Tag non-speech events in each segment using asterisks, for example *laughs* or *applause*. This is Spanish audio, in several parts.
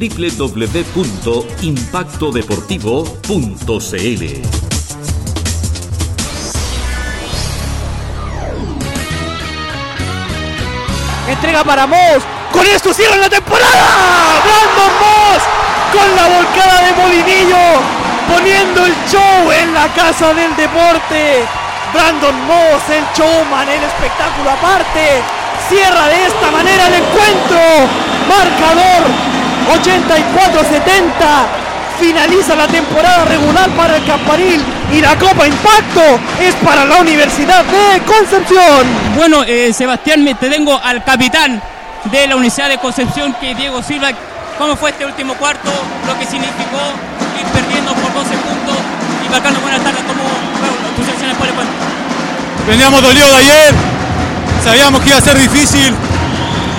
www.impactodeportivo.cl. Entrega para Moss. Con esto cierran la temporada. Brandon Moss con la volcada de Molinillo. Poniendo el show en la casa del deporte. Brandon Moss, el showman, el espectáculo aparte. Cierra de esta manera el encuentro. Marcador 84-70. Finaliza la temporada regular para el Campanil y la Copa Impacto es para la Universidad de Concepción. Bueno, eh, Sebastián, me te tengo al capitán de la Universidad de Concepción, que es Diego Silva. ¿Cómo fue este último cuarto? Lo que significó ir perdiendo por 12 puntos y marcando buenas tardes como bueno, tus selecciones por el cuento. Veníamos dolidos de ayer, sabíamos que iba a ser difícil,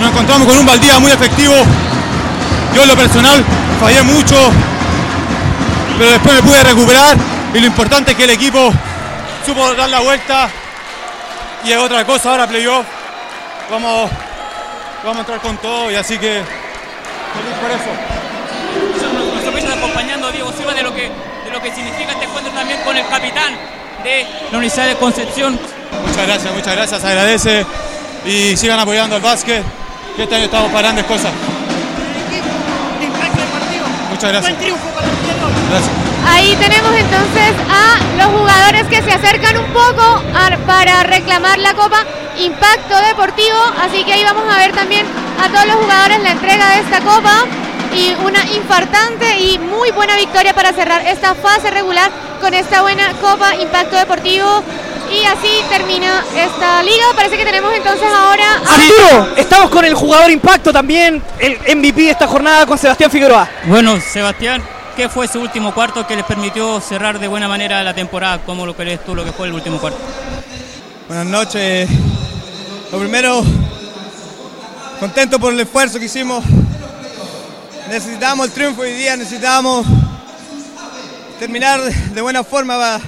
nos encontramos con un Valdía muy efectivo. Yo en lo personal fallé mucho, pero después me pude recuperar y lo importante es que el equipo supo dar la vuelta y es otra cosa ahora playoff. Vamos, vamos a entrar con todo y así que feliz por eso. País está acompañando Diego Silva de lo que, de lo que significa este encuentro también con el capitán de la Universidad de Concepción. Muchas gracias, muchas gracias, agradece y sigan apoyando al básquet, que este año estamos para grandes cosas. Muchas gracias. Gracias. Ahí tenemos entonces a los jugadores que se acercan un poco a- para reclamar la Copa Impacto Deportivo. Así que ahí vamos a ver también a todos los jugadores la entrega de esta Copa. Y una infartante y muy buena victoria para cerrar esta fase regular con esta buena Copa Impacto Deportivo. Y así termina esta liga. Parece que tenemos entonces ahora a- Arturo, estamos con el jugador Impacto también, el MVP de esta jornada con Sebastián Figueroa. Bueno, Sebastián, ¿qué fue ese último cuarto que les permitió cerrar de buena manera la temporada? ¿Cómo lo crees tú lo que fue el último cuarto? Buenas noches. Lo primero, contento por el esfuerzo que hicimos. Necesitamos el triunfo hoy día, necesitamos terminar de buena forma para,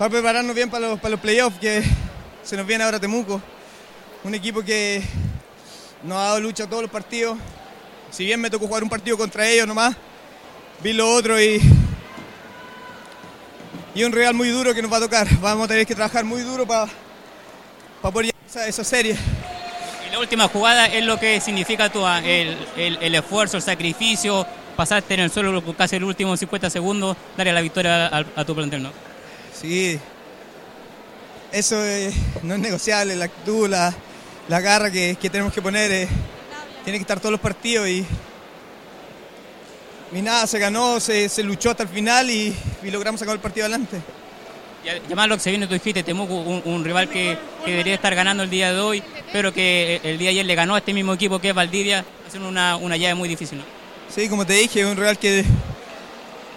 para prepararnos bien para los, para los playoffs que *laughs* se nos viene ahora Temuco. Un equipo que nos ha dado lucha todos los partidos. Si bien me tocó jugar un partido contra ellos nomás, vi lo otro y, y un Real muy duro que nos va a tocar. Vamos a tener que trabajar muy duro para para poder llegar esa, esa serie. Y la última jugada es lo que significa tu, ah, el, el- esfuerzo, el sacrificio, pasaste en el suelo casi el último 50 segundos, darle la victoria a, a tu plantel, ¿no? Sí, eso eh, no es negociable, la actitud, la, la garra que, que tenemos que poner, eh, tiene que estar todos los partidos y, y nada, se ganó, se, se luchó hasta el final y, y logramos sacar el partido adelante. Además lo que se viene, tú dijiste, Temuco, un, un rival que, que debería estar ganando el día de hoy, pero que el día de ayer le ganó a este mismo equipo que es Valdivia, haciendo una, una llave muy difícil, ¿no? Sí, como te dije, es un Real que,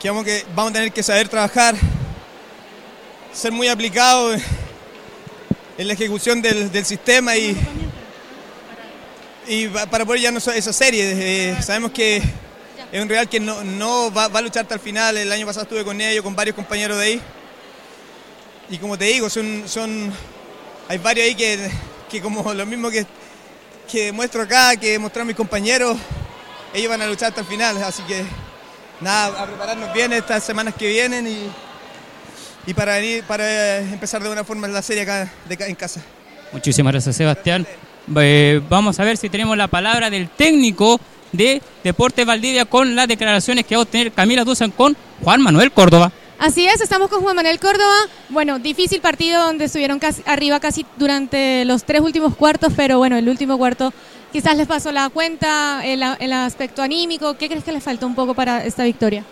que, vamos, que vamos a tener que saber trabajar, ser muy aplicado en la ejecución del, del sistema y, y pa- para poder ya esa serie. Eh, sabemos que es un Real que no, no va, va a luchar hasta el final. El año pasado estuve con ellos, con varios compañeros de ahí. Y como te digo, son, son hay varios ahí que, que como lo mismo que, que muestro acá, que mostraron mis compañeros, ellos van a luchar hasta el final, así que nada, a prepararnos bien estas semanas que vienen y, y para venir, para empezar de buena forma la serie acá de en casa. Muchísimas gracias, Sebastián. Eh, vamos a ver si tenemos la palabra del técnico de Deportes Valdivia con las declaraciones que va a obtener Camila Duzan con Juan Manuel Córdoba. Así es, estamos con Juan Manuel Córdoba. Bueno, difícil partido donde estuvieron casi, arriba casi durante los tres últimos cuartos, pero bueno, el último cuarto quizás les pasó la cuenta, el, el aspecto anímico. ¿Qué crees que les faltó un poco para esta victoria?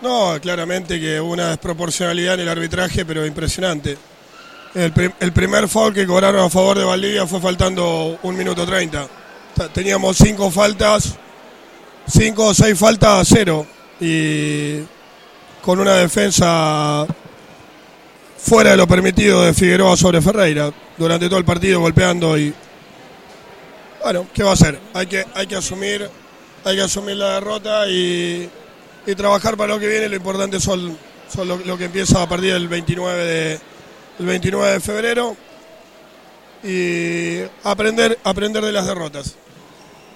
No, claramente que hubo una desproporcionalidad en el arbitraje, pero impresionante. El, prim- el primer foul que cobraron a favor de Valdivia fue faltando un minuto 30. Ta- Teníamos cinco faltas, cinco o seis faltas a cero. Y con una defensa fuera de lo permitido de Figueroa sobre Ferreira. Durante todo el partido golpeando y... Bueno, ¿qué va a hacer? Hay que, hay que asumir, hay que asumir la derrota y, y trabajar para lo que viene. Lo importante son, son lo, lo que empieza a partir del 29 de, el 29 de febrero y aprender, aprender de las derrotas.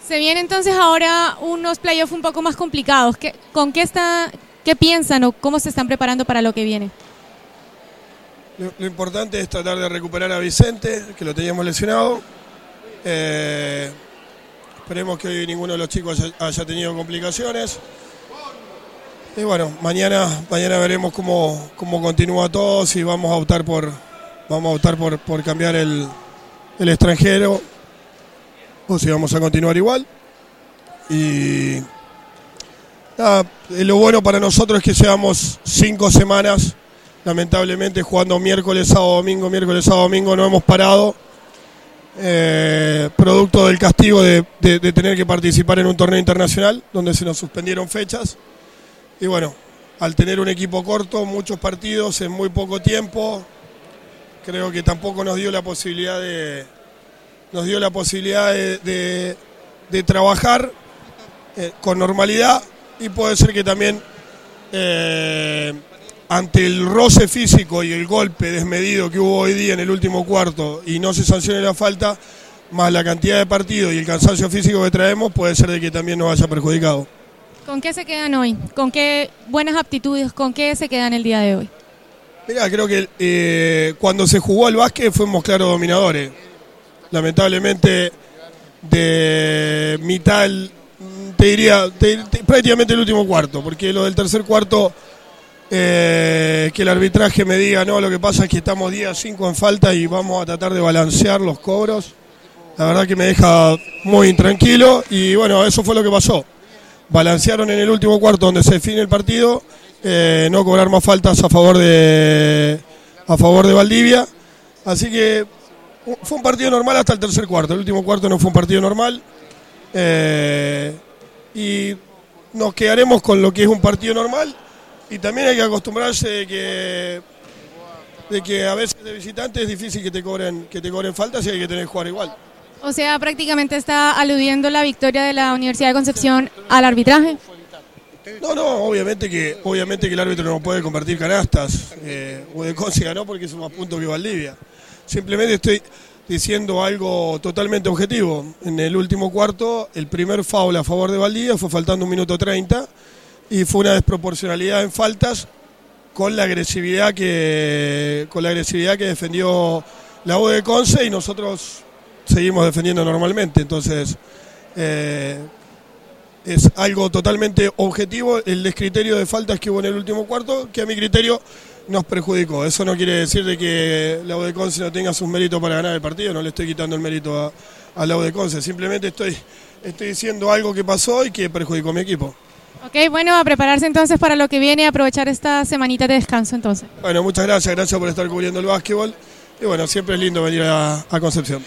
Se vienen entonces ahora unos playoffs un poco más complicados. ¿Qué, ¿Con qué, está, qué piensan o cómo se están preparando para lo que viene? Lo, lo importante es tratar de recuperar a Vicente, que lo teníamos lesionado. Eh, esperemos que hoy ninguno de los chicos haya, haya tenido complicaciones. Y bueno, mañana, mañana veremos cómo, cómo continúa todo, si vamos a optar por, vamos a optar por, por cambiar el, el extranjero o si vamos a continuar igual. Y eh, lo bueno para nosotros es que llevamos cinco semanas, lamentablemente, jugando miércoles, sábado, domingo, miércoles, sábado, domingo, no hemos parado. Eh, producto del castigo de- de tener que participar en un torneo internacional donde se nos suspendieron fechas. Y bueno, al tener un equipo corto, muchos partidos en muy poco tiempo, creo que tampoco nos dio la posibilidad de, nos dio la posibilidad de, trabajar eh, con normalidad y puede ser que también eh, ante el roce físico y el golpe desmedido que hubo hoy día en el último cuarto y no se sancione la falta, más la cantidad de partidos y el cansancio físico que traemos, puede ser de que también nos haya perjudicado. ¿Con qué se quedan hoy? ¿Con qué buenas aptitudes? ¿Con qué se quedan el día de hoy? Mira, creo que eh, cuando se jugó al básquet fuimos claros dominadores. Lamentablemente, de mitad, te diría, te- te- prácticamente el último cuarto, porque lo del tercer cuarto, eh, que el arbitraje me diga, no, lo que pasa es que estamos día 5 en falta y vamos a tratar de balancear los cobros. La verdad que me deja muy intranquilo y bueno, eso fue lo que pasó. Balancearon en el último cuarto donde se define el partido, eh, no cobrar más faltas a favor de a favor de Valdivia. Así que fue un partido normal hasta el tercer cuarto. El último cuarto no fue un partido normal. Eh, y nos quedaremos con lo que es un partido normal. Y también hay que acostumbrarse de que, de que a veces de visitante es difícil que te cobren, que te cobren faltas y hay que tener que jugar igual. O sea, prácticamente está aludiendo la victoria de la Universidad de Concepción al arbitraje. No, no, obviamente que, obviamente que el árbitro no puede convertir canastas. Eh, Udecon se ganó porque hizo más puntos que Valdivia. Simplemente estoy diciendo algo totalmente objetivo. En el último cuarto, el primer foul a favor de Valdivia fue faltando un minuto 30 y fue una desproporcionalidad en faltas con la agresividad que con la agresividad que defendió la U de Conce y nosotros seguimos defendiendo normalmente. Entonces, eh, es algo totalmente objetivo el descriterio de faltas que hubo en el último cuarto, que a mi criterio nos perjudicó. Eso no quiere decir de que la U de Conce no tenga sus méritos para ganar el partido, no le estoy quitando el mérito a, a la U de Conce, simplemente estoy, estoy diciendo algo que pasó y que perjudicó a mi equipo. Ok, bueno, a prepararse entonces para lo que viene, aprovechar esta semanita de descanso entonces. Bueno, muchas gracias, gracias por estar cubriendo el básquetbol y bueno, siempre es lindo venir a, a Concepción.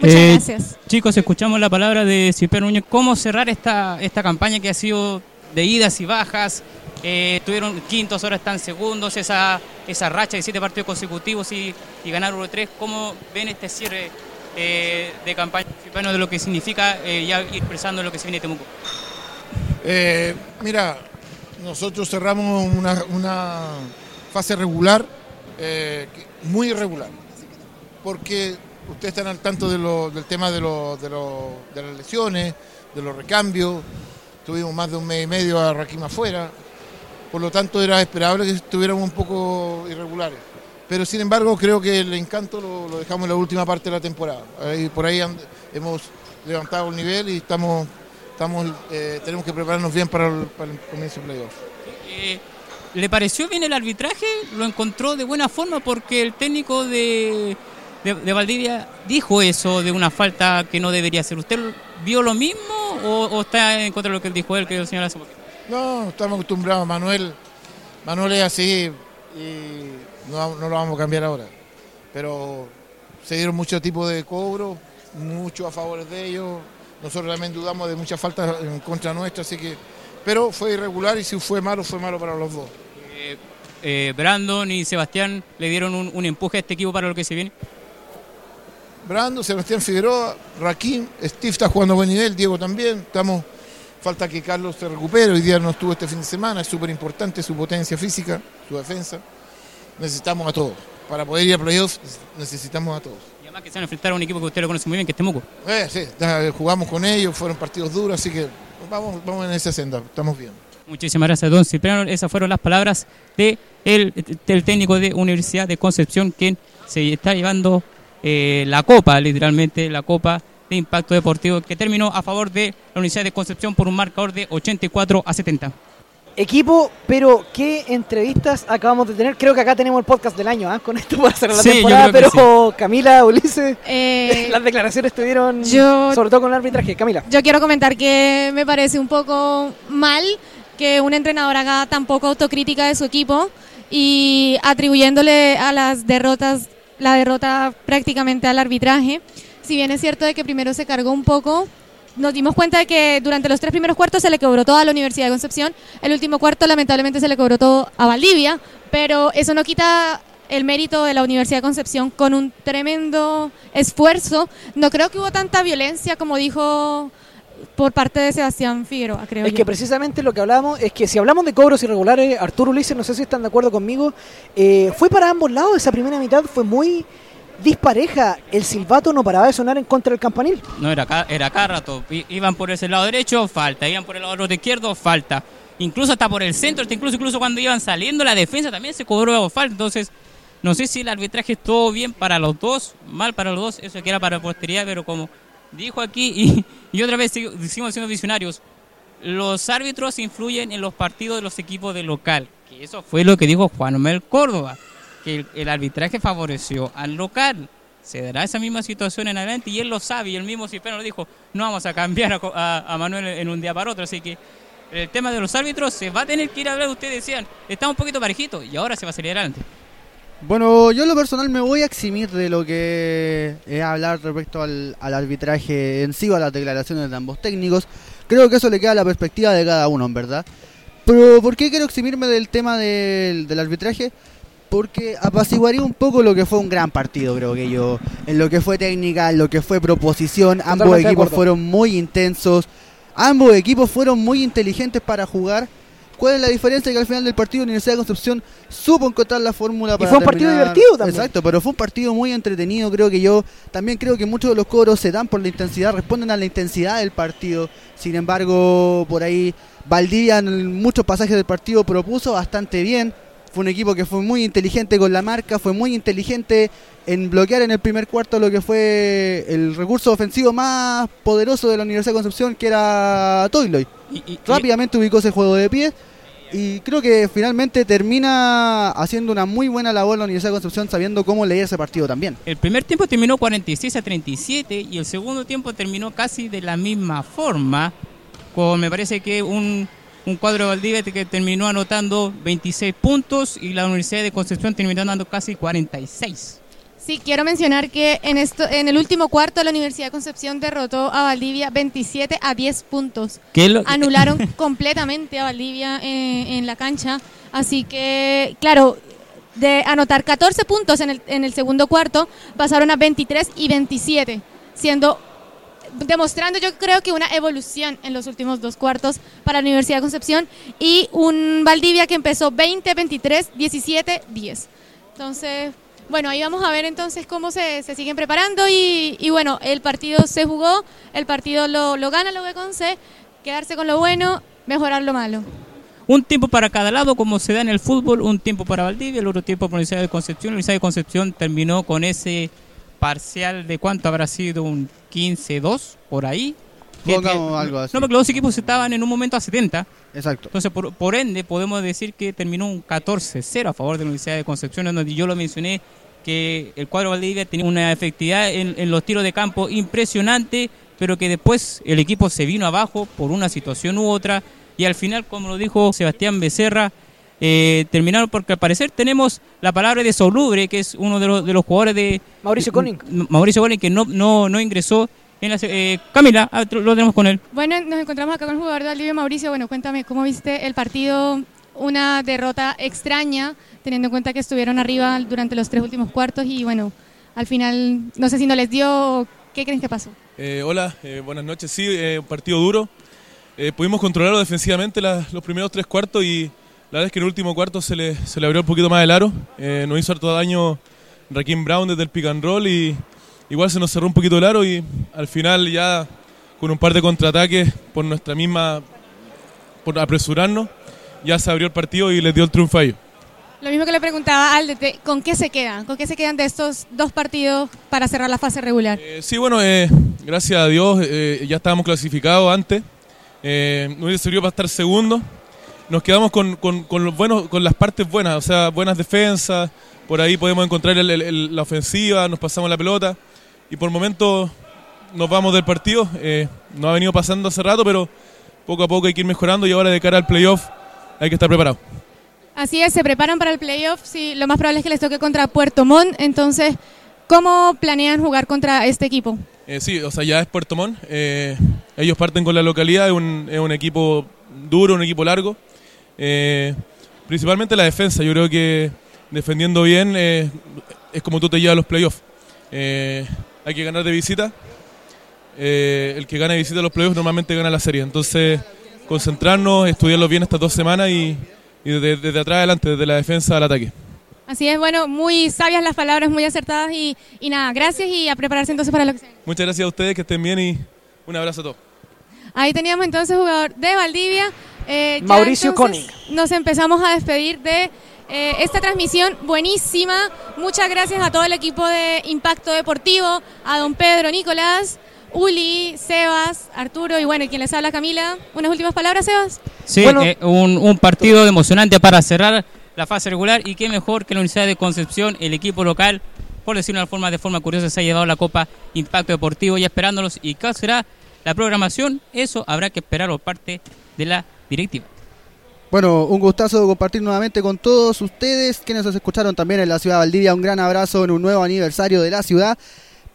Muchas Eh, gracias. Chicos, escuchamos la palabra de Cipriano Núñez. ¿Cómo cerrar esta, esta campaña que ha sido de idas y bajas? Eh, estuvieron quintos, ahora están segundos. Esa, esa racha de siete partidos consecutivos y, y ganar uno de tres. ¿Cómo ven este cierre eh, de campaña Cipriano de lo que significa eh, ya ir expresando lo que se viene de Temuco? Eh, mira, nosotros cerramos una, una fase regular, eh, muy irregular, porque ustedes están al tanto del tema de, lo- de las lesiones, de los recambios, tuvimos más de un mes y medio a Raquim afuera, por lo tanto era esperable que estuviéramos un poco irregulares. Pero sin embargo creo que el encanto lo, dejamos en la última parte de la temporada. Ahí- por ahí hemos levantado el nivel y estamos, eh, tenemos que prepararnos bien para el, para el comienzo del playoff. Eh, ¿Le pareció bien el arbitraje? ¿Lo encontró de buena forma? Porque el técnico de, de, de Valdivia dijo eso de una falta que no debería ser. ¿Usted vio lo mismo o, o está en contra de lo que dijo él, que el señor hace? No, estamos acostumbrados. Manuel, Manuel es así y no, no lo vamos a cambiar ahora. Pero se dieron muchos tipos de cobros, mucho a favor de ellos. Nosotros también dudamos de muchas faltas en contra nuestra, así que. Pero fue irregular y si fue malo, fue malo para los dos. Eh, eh, Brandon y Sebastián le dieron un, un empuje a este equipo para lo que se viene. Brando, Sebastián Figueroa, Raquín, Steve está jugando a buen nivel, Diego también. Estamos, falta que Carlos se recupere. Hoy día no estuvo este fin de semana, es súper importante su potencia física, su defensa. Necesitamos a todos. Para poder ir a playoffs necesitamos a todos. Y Además que se van a enfrentar a un equipo que usted lo conoce muy bien, que es Temuco. Eh, sí, ya jugamos con ellos, fueron partidos duros, así que vamos, vamos en esa senda, estamos bien. Muchísimas gracias, don Cipriano. Esas fueron las palabras de el, del técnico de Universidad de Concepción, quien se está llevando eh, la copa, literalmente la copa de impacto deportivo, que terminó a favor de la Universidad de Concepción por un marcador de 84 a 70. Equipo, pero qué entrevistas acabamos de tener. Creo que acá tenemos el podcast del año, ¿ah? con esto para cerrar la Sí, yo temporada. creo que Pero Camila, Ulises, Eh, *laughs* las declaraciones estuvieron, yo- sobre todo con el arbitraje. Camila. Yo quiero comentar que me parece un poco mal que un entrenador haga tan poco autocrítica de su equipo y atribuyéndole a las derrotas la derrota prácticamente al arbitraje. Si bien es cierto de que primero se cargó un poco, nos dimos cuenta de que durante los tres primeros cuartos se le cobró todo a la Universidad de Concepción, el último cuarto lamentablemente se le cobró todo a Valdivia, pero eso no quita el mérito de la Universidad de Concepción con un tremendo esfuerzo. No creo que hubo tanta violencia como dijo por parte de Sebastián Figueroa, creo Es yo. que precisamente lo que hablamos es que si hablamos de cobros irregulares, Arturo Ulises, no sé si están de acuerdo conmigo, eh, fue para ambos lados. Esa primera mitad fue muy dispareja. El silbato no paraba de sonar en contra del campanil. No, era acá, era cada rato. I- Iban por ese lado derecho, falta. Iban por el lado izquierdo, falta. Incluso hasta por el centro, hasta incluso, incluso cuando iban saliendo la defensa también se cobró falta. Entonces, no sé si el arbitraje estuvo bien para los dos, mal para los dos, eso que era para posteridad, pero como dijo aquí, y, y otra vez seguimos siendo visionarios, los árbitros influyen en los partidos de los equipos de local. Que eso fue lo que dijo Juan Mel Córdoba, que el, el arbitraje favoreció al local. Se dará esa misma situación en adelante y él lo sabe y el mismo Cipriano lo dijo, no vamos a cambiar a, a- a Manuel en un día para otro, así que el tema de los árbitros se va a tener que ir a hablar, ustedes decían, está un poquito parejito y ahora se va a salir adelante. Bueno, yo en lo personal me voy a eximir de lo que es hablar respecto al, al arbitraje en sí o a las declaraciones de ambos técnicos. Creo que eso le queda a la perspectiva de cada uno, en verdad. Pero ¿por qué quiero eximirme del tema del, del arbitraje? Porque apaciguaría un poco lo que fue un gran partido, creo que yo. En lo que fue técnica, en lo que fue proposición. ambos equipos fueron muy intensos. Ambos equipos fueron muy inteligentes para jugar. ¿Cuál es la diferencia? Que al final del partido Universidad de Concepción supo encontrar la fórmula para fue un partido divertido también. Exacto, pero fue un partido muy entretenido, creo que yo también creo que muchos de los cobros se dan por la intensidad, responden a la intensidad del partido. Sin embargo, por ahí Valdivia en muchos pasajes del partido propuso bastante bien. Fue un equipo que fue muy inteligente con la marca, fue muy inteligente en bloquear en el primer cuarto lo que fue el recurso ofensivo más poderoso de la Universidad de Concepción, que era Toyloy. Y- y- y- Rápidamente ubicó ese juego de pies y creo que finalmente termina haciendo una muy buena labor la Universidad de Concepción sabiendo cómo leer ese partido también. El primer tiempo terminó 46 a 37 y el segundo tiempo terminó casi de la misma forma, con me parece que un, un cuadro de Valdivia que terminó anotando 26 puntos y la Universidad de Concepción terminó anotando casi 46. Sí, quiero mencionar que en esto, en el último cuarto la Universidad de Concepción derrotó a Valdivia 27 a 10 puntos. ¿Qué es lo- Anularon *laughs* completamente a Valdivia en, en la cancha. Así que, claro, de anotar 14 puntos en el, en el segundo cuarto, pasaron a 23 y 27, siendo demostrando yo creo que una evolución en los últimos dos cuartos para la Universidad de Concepción y un Valdivia que empezó 20, 23, 17, 10. Entonces, bueno, ahí vamos a ver entonces cómo se, se siguen preparando y, bueno, el partido se jugó, el partido lo, lo gana la UECONCE, quedarse con lo bueno, mejorar lo malo. Un tiempo para cada lado, como se da en el fútbol, un tiempo para Valdivia, el otro tiempo para la Universidad de Concepción. La Universidad de Concepción terminó con ese parcial de cuánto habrá sido un 15-2 por ahí. Pongamos que- algo así. No, porque los dos equipos estaban en un momento a 70. Exacto. Entonces, por, por ende, podemos decir que terminó un 14-0 a favor de la Universidad de Concepción, donde yo lo mencioné que el cuadro Valdivia tenía una efectividad en, en los tiros de campo impresionante, pero que después el equipo se vino abajo por una situación u otra, y al final, como lo dijo Sebastián Becerra, eh, terminaron porque al parecer tenemos la palabra de Solubre, que es uno de los, de los jugadores de... Mauricio Conning. Mauricio Conning, que no, no, no ingresó en la... eh, Camila, ah, lo tenemos con él. Bueno, nos encontramos acá con el jugador de Valdivia, Mauricio. Bueno, cuéntame, ¿cómo viste el partido? Una derrota extraña, teniendo en cuenta que estuvieron arriba durante los tres últimos cuartos y bueno, al final, no sé si no les dio, ¿qué creen que pasó? Eh, hola, eh, buenas noches. Sí, eh, un partido duro. Eh, pudimos controlarlo defensivamente la- los primeros tres cuartos y la verdad es que en el último cuarto se le, se le abrió un poquito más el aro. Eh, nos hizo harto daño Raquín Brown desde el pick and roll y, igual se nos cerró un poquito el aro y al final ya con un par de contraataques por nuestra misma, por apresurarnos, ya se abrió el partido y les dio el triunfo a ellos. Lo mismo que le preguntaba al DT, ¿con qué se quedan? ¿Con qué se quedan de estos dos partidos para cerrar la fase regular? Eh, sí, bueno, eh, gracias a Dios eh, ya estábamos clasificados antes. Nos hubiese servido para estar segundo. Nos quedamos con, con, con los buenos, con las partes buenas, o sea, buenas defensas. Por ahí podemos encontrar el- el- el- la ofensiva, nos pasamos la pelota. Y por momentos nos vamos del partido. Eh, nos ha venido pasando hace rato, pero poco a poco hay que ir mejorando y ahora de cara al playoff hay que estar preparado. Así es, se preparan para el playoff. Sí, lo más probable es que les toque contra Puerto Montt. Entonces, ¿cómo planean jugar contra este equipo? Eh, sí, o sea, ya es Puerto Montt. eh, ellos parten con la localidad, es un, es un equipo duro, un equipo largo. Eh, principalmente la defensa, yo creo que defendiendo bien eh, es como tú te llevas a los playoffs. Eh, hay que ganar de visita. Eh, el que gana de visita a los playoffs normalmente gana la serie. Entonces, concentrarnos, estudiarlos bien estas dos semanas y, y desde, desde atrás adelante, desde la defensa al ataque. Así es, bueno, muy sabias las palabras, muy acertadas y, y nada, gracias y a prepararse entonces para lo que se. Muchas gracias a ustedes, que estén bien y un abrazo a todos. Ahí teníamos entonces jugador de Valdivia. Eh, Mauricio entonces Nos empezamos a despedir de eh, esta transmisión buenísima. Muchas gracias a todo el equipo de Impacto Deportivo, a don Pedro, Nicolás, Uli, Sebas, Arturo y bueno, y quien les habla Camila. Unas últimas palabras, Sebas. Sí, eh, un, un partido emocionante para cerrar la fase regular y qué mejor que la Universidad de Concepción, el equipo local, por decirlo de una forma, de forma curiosa, se ha llevado la Copa Impacto Deportivo ya esperándolos. ¿Y cuál será la programación? Eso habrá que esperar por parte de la directiva. Bueno, un gustazo compartir nuevamente con todos ustedes, quienes nos escucharon también en la ciudad de Valdivia. Un gran abrazo en un nuevo aniversario de la ciudad.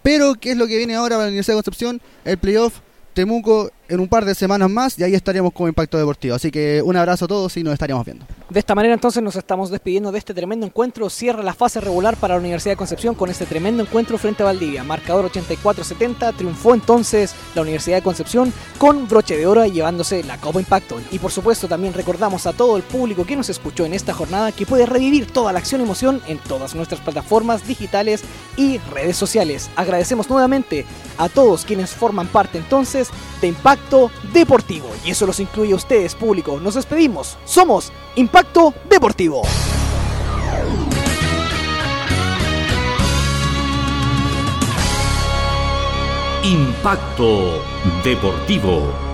Pero, ¿qué es lo que viene ahora para la Universidad de Concepción? El playoff Temuco en un par de semanas más y ahí estaremos con Impacto Deportivo. Así que un abrazo a todos y nos estaremos viendo. De esta manera entonces nos estamos despidiendo de este tremendo encuentro. Cierra la fase regular para la Universidad de Concepción con este tremendo encuentro frente a Valdivia. Marcador 84-70. Triunfó entonces la Universidad de Concepción con broche de oro llevándose la Copa Impacto. Y por supuesto también recordamos a todo el público que nos escuchó en esta jornada que puede revivir toda la acción y emoción en todas nuestras plataformas digitales y redes sociales. Agradecemos nuevamente a todos quienes forman parte entonces de Impacto Deportivo. Y eso los incluye a ustedes, público. Nos despedimos. Somos Impacto Deportivo. Impacto Deportivo.